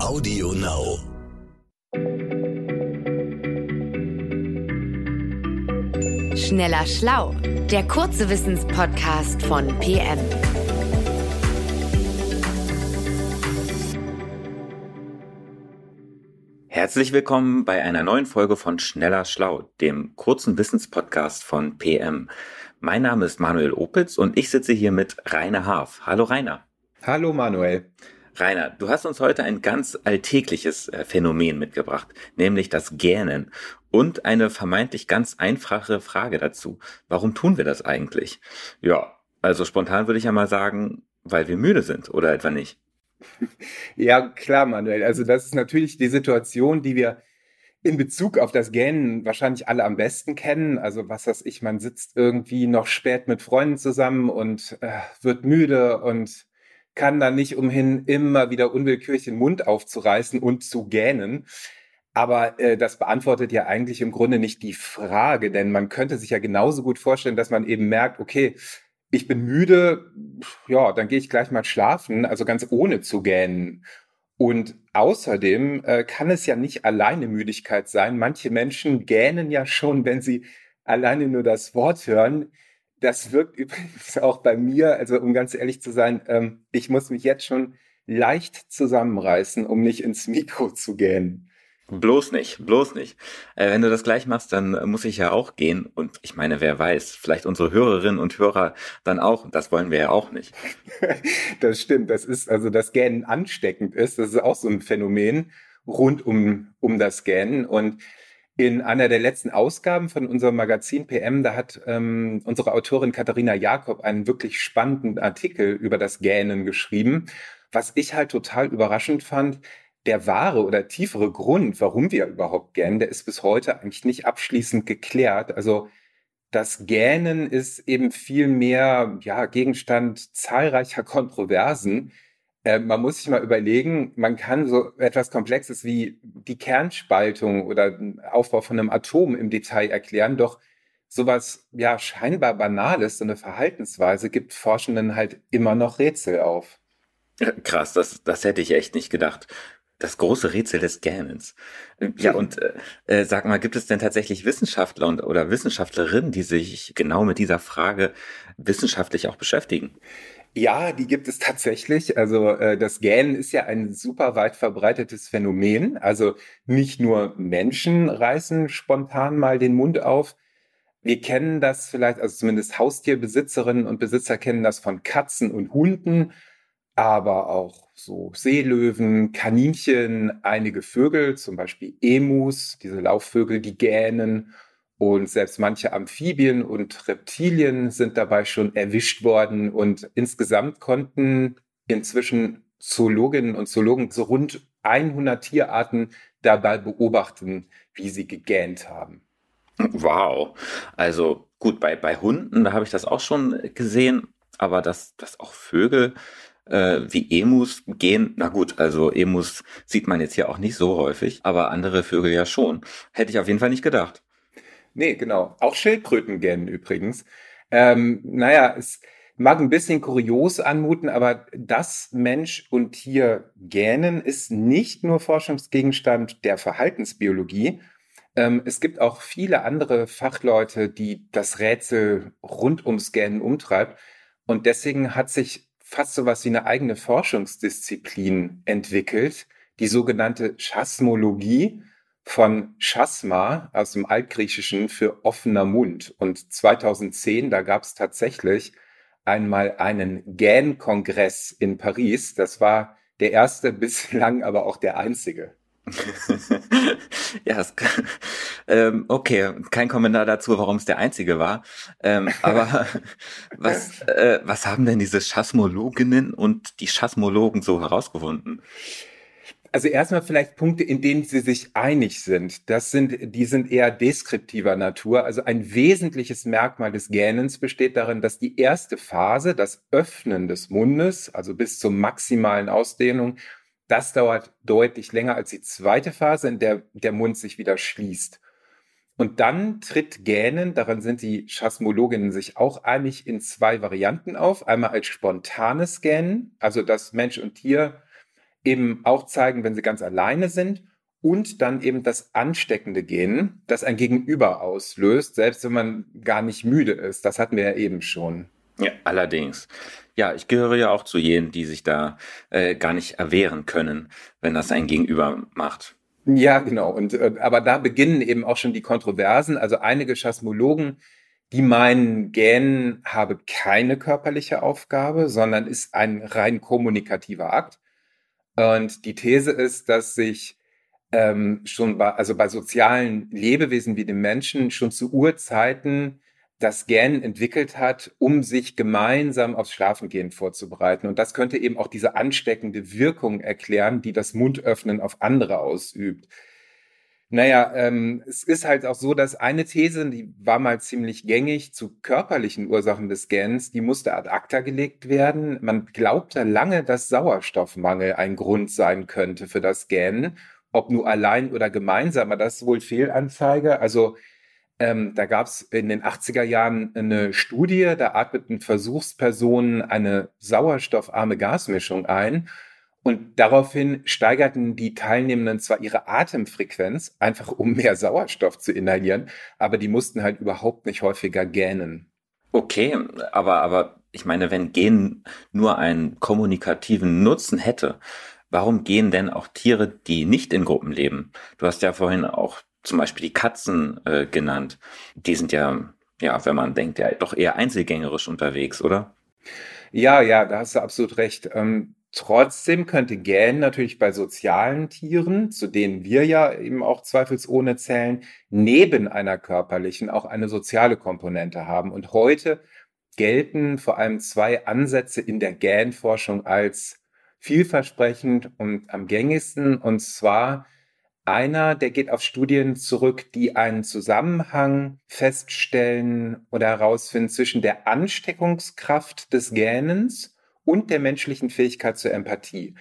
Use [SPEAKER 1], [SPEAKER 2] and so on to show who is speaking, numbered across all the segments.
[SPEAKER 1] Audio Now.
[SPEAKER 2] Schneller Schlau, der kurze Wissenspodcast von PM.
[SPEAKER 3] Herzlich willkommen bei einer neuen Folge von Schneller Schlau, dem kurzen Wissenspodcast von PM. Mein Name ist Manuel Opitz und ich sitze hier mit Rainer Haaf. Hallo Rainer.
[SPEAKER 4] Hallo Manuel.
[SPEAKER 3] Rainer, du hast uns heute ein ganz alltägliches äh, Phänomen mitgebracht, nämlich das Gähnen und eine vermeintlich ganz einfache Frage dazu. Warum tun wir das eigentlich? Ja, also spontan würde ich ja mal sagen, weil wir müde sind oder etwa nicht.
[SPEAKER 4] Ja, klar, Manuel. Also das ist natürlich die Situation, die wir in Bezug auf das Gähnen wahrscheinlich alle am besten kennen. Also was weiß ich, man sitzt irgendwie noch spät mit Freunden zusammen und äh, wird müde und kann da nicht umhin, immer wieder unwillkürlich den Mund aufzureißen und zu gähnen. Aber äh, das beantwortet ja eigentlich im Grunde nicht die Frage, denn man könnte sich ja genauso gut vorstellen, dass man eben merkt, okay, ich bin müde, ja, dann gehe ich gleich mal schlafen, also ganz ohne zu gähnen. Und außerdem äh, kann es ja nicht alleine Müdigkeit sein. Manche Menschen gähnen ja schon, wenn sie alleine nur das Wort hören. Das wirkt übrigens auch bei mir, also um ganz ehrlich zu sein, ähm, ich muss mich jetzt schon leicht zusammenreißen, um nicht ins Mikro zu gehen.
[SPEAKER 3] Bloß nicht, bloß nicht. Äh, wenn du das gleich machst, dann muss ich ja auch gehen. Und ich meine, wer weiß, vielleicht unsere Hörerinnen und Hörer dann auch. Das wollen wir ja auch nicht.
[SPEAKER 4] das stimmt. Das ist, also das Gähnen ansteckend ist. Das ist auch so ein Phänomen rund um, um das Gähnen. Und in einer der letzten Ausgaben von unserem Magazin PM, da hat ähm, unsere Autorin Katharina Jakob einen wirklich spannenden Artikel über das Gähnen geschrieben. Was ich halt total überraschend fand, der wahre oder tiefere Grund, warum wir überhaupt gähnen, der ist bis heute eigentlich nicht abschließend geklärt. Also das Gähnen ist eben viel mehr ja, Gegenstand zahlreicher Kontroversen. Äh, man muss sich mal überlegen, man kann so etwas Komplexes wie die Kernspaltung oder den Aufbau von einem Atom im Detail erklären, doch sowas ja scheinbar Banales, so eine Verhaltensweise, gibt Forschenden halt immer noch Rätsel auf.
[SPEAKER 3] Krass, das, das hätte ich echt nicht gedacht. Das große Rätsel des Gähnens. Ja, und äh, äh, sag mal, gibt es denn tatsächlich Wissenschaftler und, oder Wissenschaftlerinnen, die sich genau mit dieser Frage wissenschaftlich auch beschäftigen?
[SPEAKER 4] Ja, die gibt es tatsächlich. Also äh, das Gähnen ist ja ein super weit verbreitetes Phänomen. Also nicht nur Menschen reißen spontan mal den Mund auf. Wir kennen das vielleicht, also zumindest Haustierbesitzerinnen und Besitzer kennen das von Katzen und Hunden, aber auch so Seelöwen, Kaninchen, einige Vögel, zum Beispiel Emus, diese Laufvögel, die gähnen und selbst manche Amphibien und Reptilien sind dabei schon erwischt worden. Und insgesamt konnten inzwischen Zoologinnen und Zoologen so rund 100 Tierarten dabei beobachten, wie sie gegähnt haben.
[SPEAKER 3] Wow. Also gut, bei, bei Hunden, da habe ich das auch schon gesehen, aber dass, dass auch Vögel äh, wie Emus gehen, na gut, also Emus sieht man jetzt hier auch nicht so häufig, aber andere Vögel ja schon. Hätte ich auf jeden Fall nicht gedacht.
[SPEAKER 4] Nee, genau. Auch Schildkröten gähnen übrigens. Ähm, naja, es mag ein bisschen kurios anmuten, aber das Mensch und Tier gähnen ist nicht nur Forschungsgegenstand der Verhaltensbiologie. Ähm, es gibt auch viele andere Fachleute, die das Rätsel rund ums Gähnen umtreibt. Und deswegen hat sich fast so was wie eine eigene Forschungsdisziplin entwickelt, die sogenannte Chasmologie von Chasma aus dem Altgriechischen für offener Mund. Und 2010, da gab es tatsächlich einmal einen GAN-Kongress in Paris. Das war der erste, bislang aber auch der einzige.
[SPEAKER 3] ja, es, ähm, okay, kein Kommentar dazu, warum es der einzige war. Ähm, aber was, äh, was haben denn diese Chasmologinnen und die Chasmologen so herausgefunden?
[SPEAKER 4] Also erstmal vielleicht Punkte, in denen Sie sich einig sind. Das sind, die sind eher deskriptiver Natur. Also ein wesentliches Merkmal des Gähnens besteht darin, dass die erste Phase, das Öffnen des Mundes, also bis zur maximalen Ausdehnung, das dauert deutlich länger als die zweite Phase, in der der Mund sich wieder schließt. Und dann tritt Gähnen, daran sind die Chasmologinnen sich auch einig, in zwei Varianten auf. Einmal als spontanes Gähnen, also dass Mensch und Tier eben auch zeigen, wenn sie ganz alleine sind und dann eben das ansteckende Gen, das ein Gegenüber auslöst, selbst wenn man gar nicht müde ist. Das hatten wir ja eben schon.
[SPEAKER 3] Ja, allerdings. Ja, ich gehöre ja auch zu jenen, die sich da äh, gar nicht erwehren können, wenn das ein Gegenüber macht.
[SPEAKER 4] Ja, genau. Und äh, aber da beginnen eben auch schon die Kontroversen. Also einige Chasmologen, die meinen, Gähnen habe keine körperliche Aufgabe, sondern ist ein rein kommunikativer Akt. Und die These ist, dass sich ähm, schon bei, also bei sozialen Lebewesen wie dem Menschen schon zu Urzeiten das Gen entwickelt hat, um sich gemeinsam aufs Schlafengehen vorzubereiten. Und das könnte eben auch diese ansteckende Wirkung erklären, die das Mundöffnen auf andere ausübt. Naja, ähm, es ist halt auch so, dass eine These, die war mal ziemlich gängig zu körperlichen Ursachen des Gens, die musste ad acta gelegt werden. Man glaubte lange, dass Sauerstoffmangel ein Grund sein könnte für das Gen, ob nur allein oder gemeinsam, aber das ist wohl Fehlanzeige. Also ähm, da gab es in den 80er Jahren eine Studie, da atmeten Versuchspersonen eine sauerstoffarme Gasmischung ein und daraufhin steigerten die Teilnehmenden zwar ihre Atemfrequenz, einfach um mehr Sauerstoff zu inhalieren, aber die mussten halt überhaupt nicht häufiger gähnen.
[SPEAKER 3] Okay, aber, aber ich meine, wenn Gehen nur einen kommunikativen Nutzen hätte, warum gehen denn auch Tiere, die nicht in Gruppen leben? Du hast ja vorhin auch zum Beispiel die Katzen äh, genannt. Die sind ja, ja, wenn man denkt, ja, doch eher einzelgängerisch unterwegs, oder?
[SPEAKER 4] Ja, ja, da hast du absolut recht. Ähm, trotzdem könnte Gähnen natürlich bei sozialen Tieren, zu denen wir ja eben auch zweifelsohne zählen, neben einer körperlichen auch eine soziale Komponente haben. Und heute gelten vor allem zwei Ansätze in der Gähnforschung als vielversprechend und am gängigsten. Und zwar einer, der geht auf Studien zurück, die einen Zusammenhang feststellen oder herausfinden zwischen der Ansteckungskraft des Gähnens und der menschlichen Fähigkeit zur Empathie.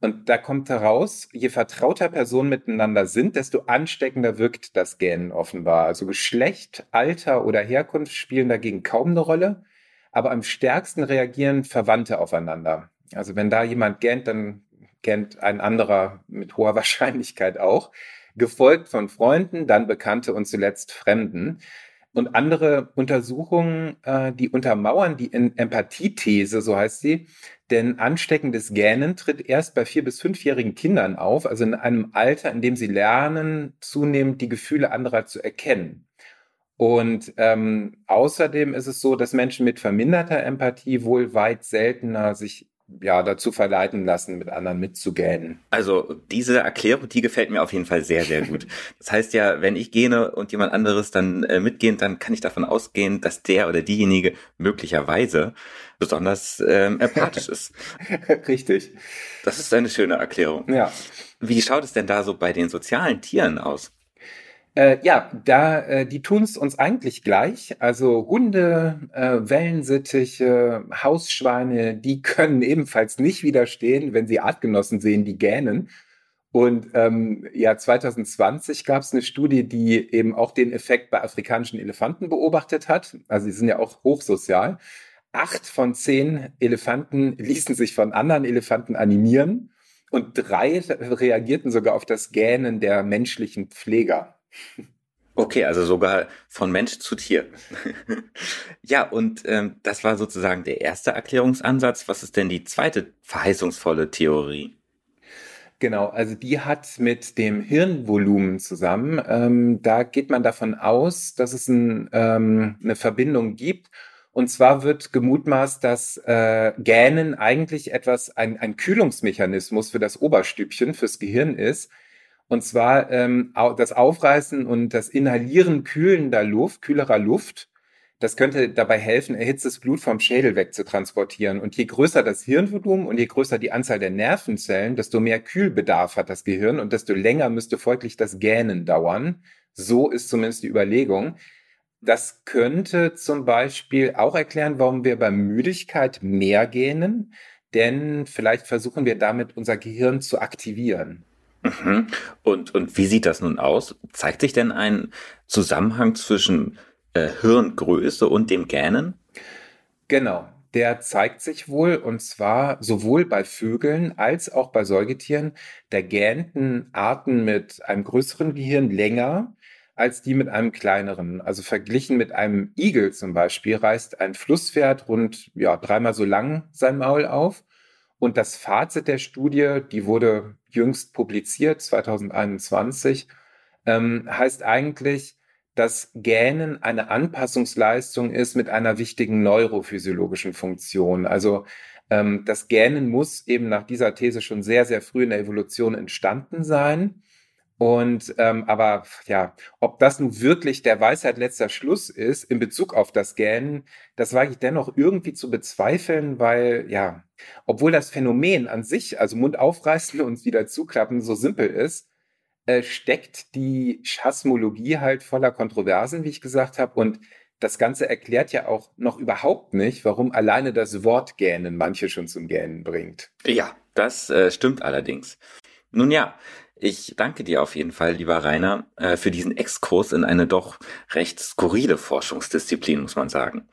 [SPEAKER 4] Und da kommt heraus, je vertrauter Personen miteinander sind, desto ansteckender wirkt das Gähnen offenbar. Also Geschlecht, Alter oder Herkunft spielen dagegen kaum eine Rolle, aber am stärksten reagieren Verwandte aufeinander. Also wenn da jemand gähnt, dann kennt ein anderer mit hoher Wahrscheinlichkeit auch, gefolgt von Freunden, dann Bekannte und zuletzt Fremden. Und andere Untersuchungen, äh, die untermauern die Empathiethese, so heißt sie, denn ansteckendes Gähnen tritt erst bei vier bis fünfjährigen Kindern auf, also in einem Alter, in dem sie lernen, zunehmend die Gefühle anderer zu erkennen. Und ähm, außerdem ist es so, dass Menschen mit verminderter Empathie wohl weit seltener sich ja, dazu verleiten lassen, mit anderen mitzugähnen.
[SPEAKER 3] Also diese Erklärung, die gefällt mir auf jeden Fall sehr, sehr gut. Das heißt ja, wenn ich gähne und jemand anderes dann äh, mitgehend, dann kann ich davon ausgehen, dass der oder diejenige möglicherweise besonders ähm, empathisch ist.
[SPEAKER 4] Richtig.
[SPEAKER 3] Das ist eine schöne Erklärung.
[SPEAKER 4] Ja.
[SPEAKER 3] Wie schaut es denn da so bei den sozialen Tieren aus?
[SPEAKER 4] Äh, ja, da äh, die tun es uns eigentlich gleich. Also Hunde, äh, Wellensittiche, Hausschweine, die können ebenfalls nicht widerstehen, wenn sie Artgenossen sehen, die gähnen. Und ähm, ja, 2020 gab es eine Studie, die eben auch den Effekt bei afrikanischen Elefanten beobachtet hat. Also sie sind ja auch hochsozial. Acht von zehn Elefanten ließen sich von anderen Elefanten animieren und drei reagierten sogar auf das Gähnen der menschlichen Pfleger.
[SPEAKER 3] Okay, also sogar von Mensch zu Tier. ja, und ähm, das war sozusagen der erste Erklärungsansatz. Was ist denn die zweite verheißungsvolle Theorie?
[SPEAKER 4] Genau, also die hat mit dem Hirnvolumen zusammen. Ähm, da geht man davon aus, dass es ein, ähm, eine Verbindung gibt. Und zwar wird gemutmaßt, dass äh, Gähnen eigentlich etwas, ein, ein Kühlungsmechanismus für das Oberstübchen, fürs Gehirn ist und zwar ähm, das Aufreißen und das Inhalieren kühlender Luft, kühlerer Luft. Das könnte dabei helfen, erhitztes Blut vom Schädel wegzutransportieren. Und je größer das Hirnvolumen und je größer die Anzahl der Nervenzellen, desto mehr Kühlbedarf hat das Gehirn und desto länger müsste folglich das Gähnen dauern. So ist zumindest die Überlegung. Das könnte zum Beispiel auch erklären, warum wir bei Müdigkeit mehr gähnen, denn vielleicht versuchen wir damit unser Gehirn zu aktivieren.
[SPEAKER 3] Mhm. Und, und wie sieht das nun aus? Zeigt sich denn ein Zusammenhang zwischen äh, Hirngröße und dem Gähnen?
[SPEAKER 4] Genau. der zeigt sich wohl, und zwar sowohl bei Vögeln als auch bei Säugetieren, der gähnten Arten mit einem größeren Gehirn länger als die mit einem kleineren. Also verglichen mit einem Igel zum Beispiel reißt ein Flusspferd rund ja, dreimal so lang sein Maul auf. Und das Fazit der Studie, die wurde jüngst publiziert, 2021, ähm, heißt eigentlich, dass Gähnen eine Anpassungsleistung ist mit einer wichtigen neurophysiologischen Funktion. Also ähm, das Gähnen muss eben nach dieser These schon sehr, sehr früh in der Evolution entstanden sein. Und ähm, aber ja, ob das nun wirklich der Weisheit letzter Schluss ist in Bezug auf das Gähnen, das wage ich dennoch irgendwie zu bezweifeln, weil ja, obwohl das Phänomen an sich, also Mund aufreißen und wieder zuklappen, so simpel ist, äh, steckt die Chasmologie halt voller Kontroversen, wie ich gesagt habe. Und das Ganze erklärt ja auch noch überhaupt nicht, warum alleine das Wort Gähnen manche schon zum Gähnen bringt.
[SPEAKER 3] Ja, das äh, stimmt allerdings. Nun ja, ich danke dir auf jeden Fall, lieber Rainer, äh, für diesen Exkurs in eine doch recht skurrile Forschungsdisziplin, muss man sagen.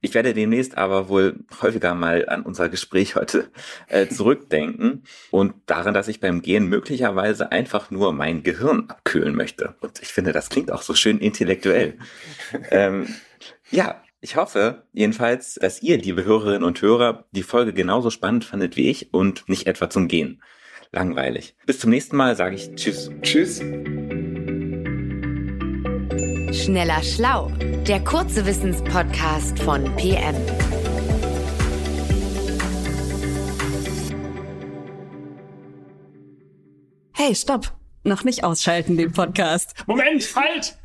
[SPEAKER 3] Ich werde demnächst aber wohl häufiger mal an unser Gespräch heute äh, zurückdenken und daran, dass ich beim Gehen möglicherweise einfach nur mein Gehirn abkühlen möchte. Und ich finde, das klingt auch so schön intellektuell. ähm, ja, ich hoffe jedenfalls, dass ihr, liebe Hörerinnen und Hörer, die Folge genauso spannend fandet wie ich und nicht etwa zum Gehen langweilig. Bis zum nächsten Mal sage ich Tschüss.
[SPEAKER 4] Tschüss.
[SPEAKER 2] Schneller Schlau, der kurze Wissenspodcast von PM.
[SPEAKER 1] Hey, stopp! Noch nicht ausschalten, den Podcast.
[SPEAKER 5] Moment, halt!